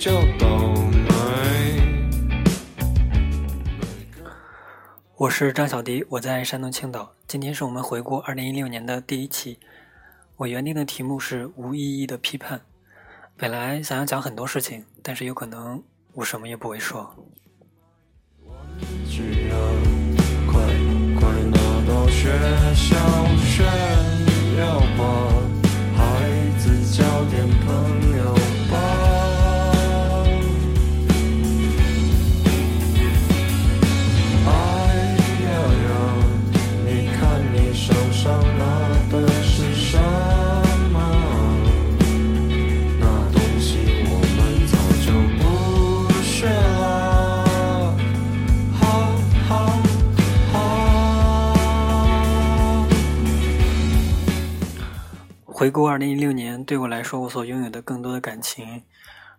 就倒霉。我是张小迪，我在山东青岛。今天是我们回顾二零一六年的第一期。我原定的题目是无意义的批判。本来想要讲很多事情，但是有可能我什么也不会说。快快拿到学校炫耀吧。回顾二零一六年，对我来说，我所拥有的更多的感情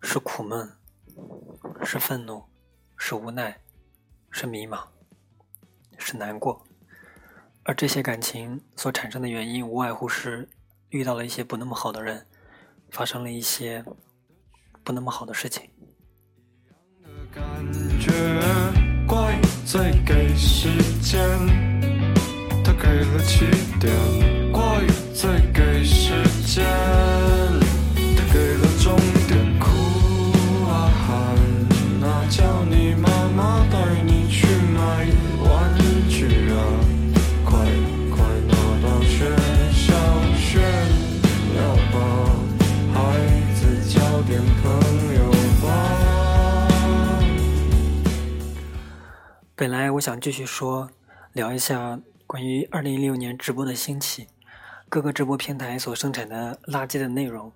是苦闷，是愤怒，是无奈，是迷茫，是难过。而这些感情所产生的原因，无外乎是遇到了一些不那么好的人，发生了一些不那么好的事情。怪罪给时间，他给了起点。怪罪给时间，他给了起点。本来我想继续说，聊一下关于二零一六年直播的兴起。各个直播平台所生产的垃圾的内容，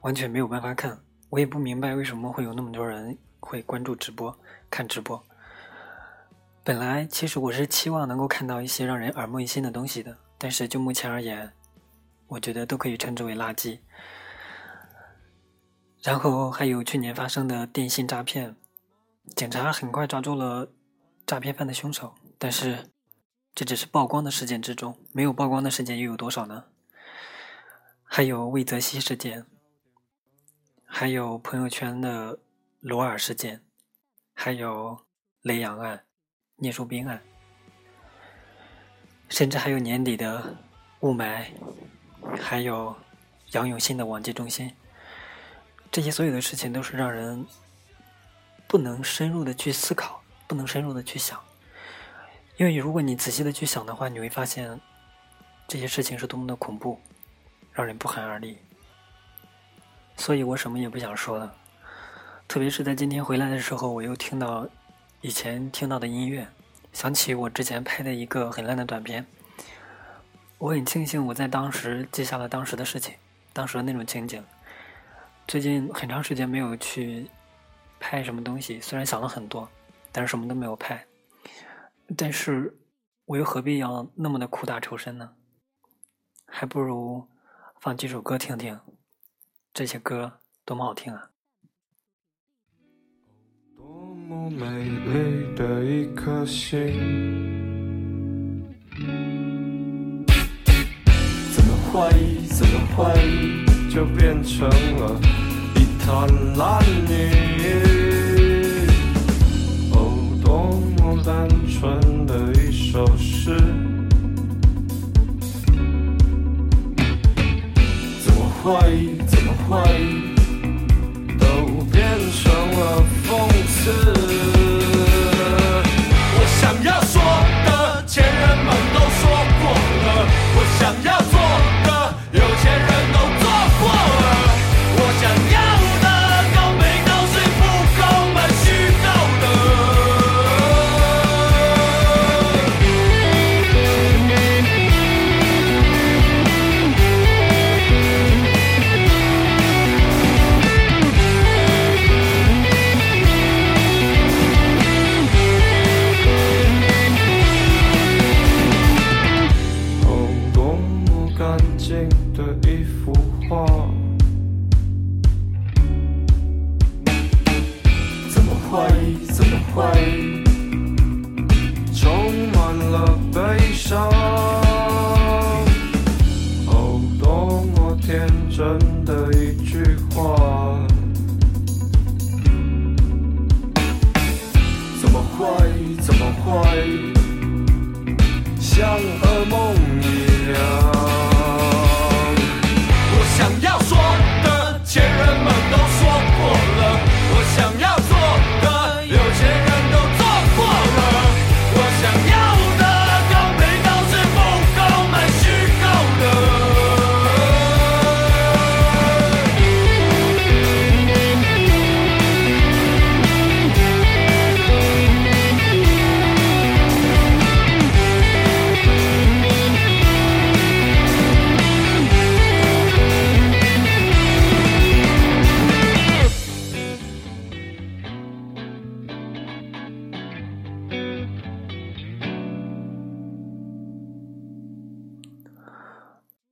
完全没有办法看。我也不明白为什么会有那么多人会关注直播、看直播。本来其实我是期望能够看到一些让人耳目一新的东西的，但是就目前而言，我觉得都可以称之为垃圾。然后还有去年发生的电信诈骗，警察很快抓住了诈骗犯的凶手，但是。这只是曝光的事件之中，没有曝光的事件又有多少呢？还有魏则西事件，还有朋友圈的罗尔事件，还有雷洋案、聂树斌案，甚至还有年底的雾霾，还有杨永信的网戒中心。这些所有的事情都是让人不能深入的去思考，不能深入的去想。因为如果你仔细的去想的话，你会发现这些事情是多么的恐怖，让人不寒而栗。所以我什么也不想说了。特别是在今天回来的时候，我又听到以前听到的音乐，想起我之前拍的一个很烂的短片。我很庆幸我在当时记下了当时的事情，当时的那种情景。最近很长时间没有去拍什么东西，虽然想了很多，但是什么都没有拍。但是，我又何必要那么的苦大仇深呢？还不如放几首歌听听，这些歌多么好听啊！多么美丽的一颗心，怎么会怎么会就变成了一滩烂泥？怎怎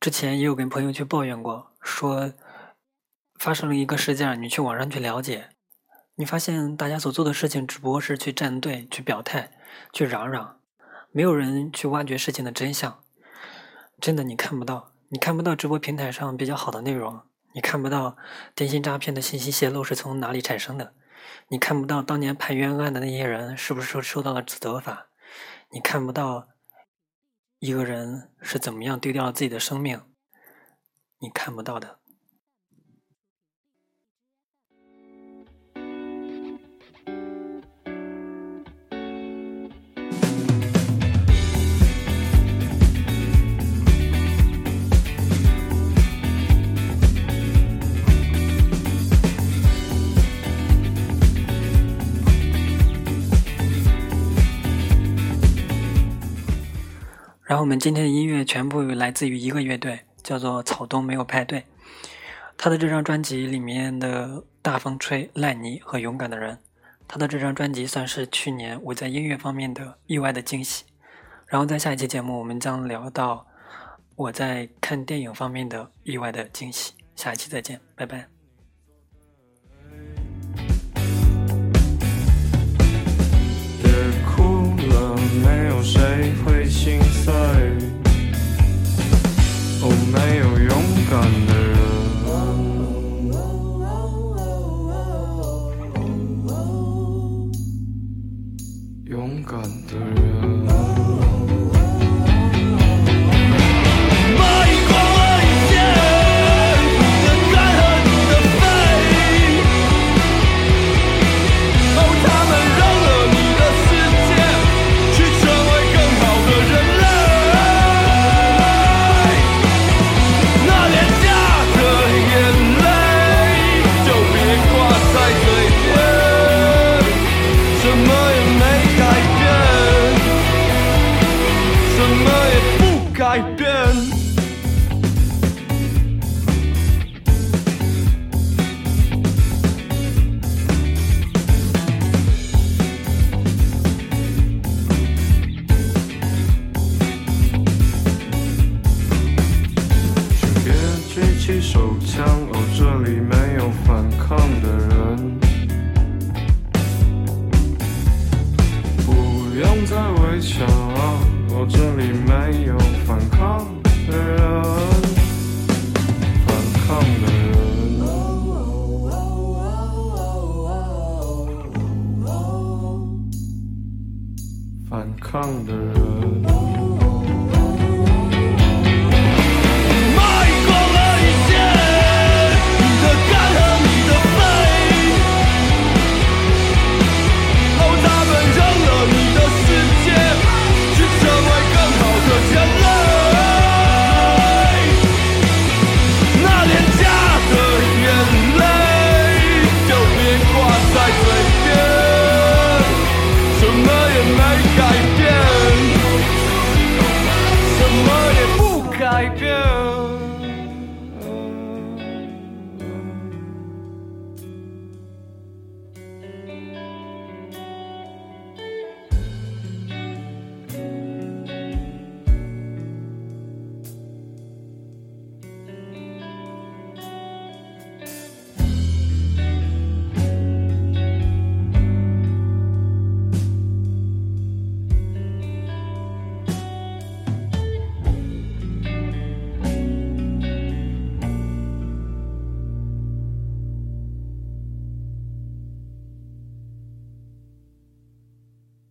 之前也有跟朋友去抱怨过，说发生了一个事件，你去网上去了解，你发现大家所做的事情只不过是去站队、去表态、去嚷嚷，没有人去挖掘事情的真相。真的，你看不到，你看不到直播平台上比较好的内容，你看不到电信诈骗的信息泄露是从哪里产生的，你看不到当年判冤案的那些人是不是受到了责罚，你看不到一个人是怎么样丢掉了自己的生命，你看不到的。然后我们今天的音乐全部来自于一个乐队，叫做草东没有派对。他的这张专辑里面的《大风吹》、《烂泥》和《勇敢的人》，他的这张专辑算是去年我在音乐方面的意外的惊喜。然后在下一期节目，我们将聊到我在看电影方面的意外的惊喜。下一期再见，拜拜。没有谁会心碎。哦，没有勇敢的改变。请别举起手枪，哦，这里没有反抗的人。不用再围墙，我，这里没有反抗的人。反抗的人。反抗的人。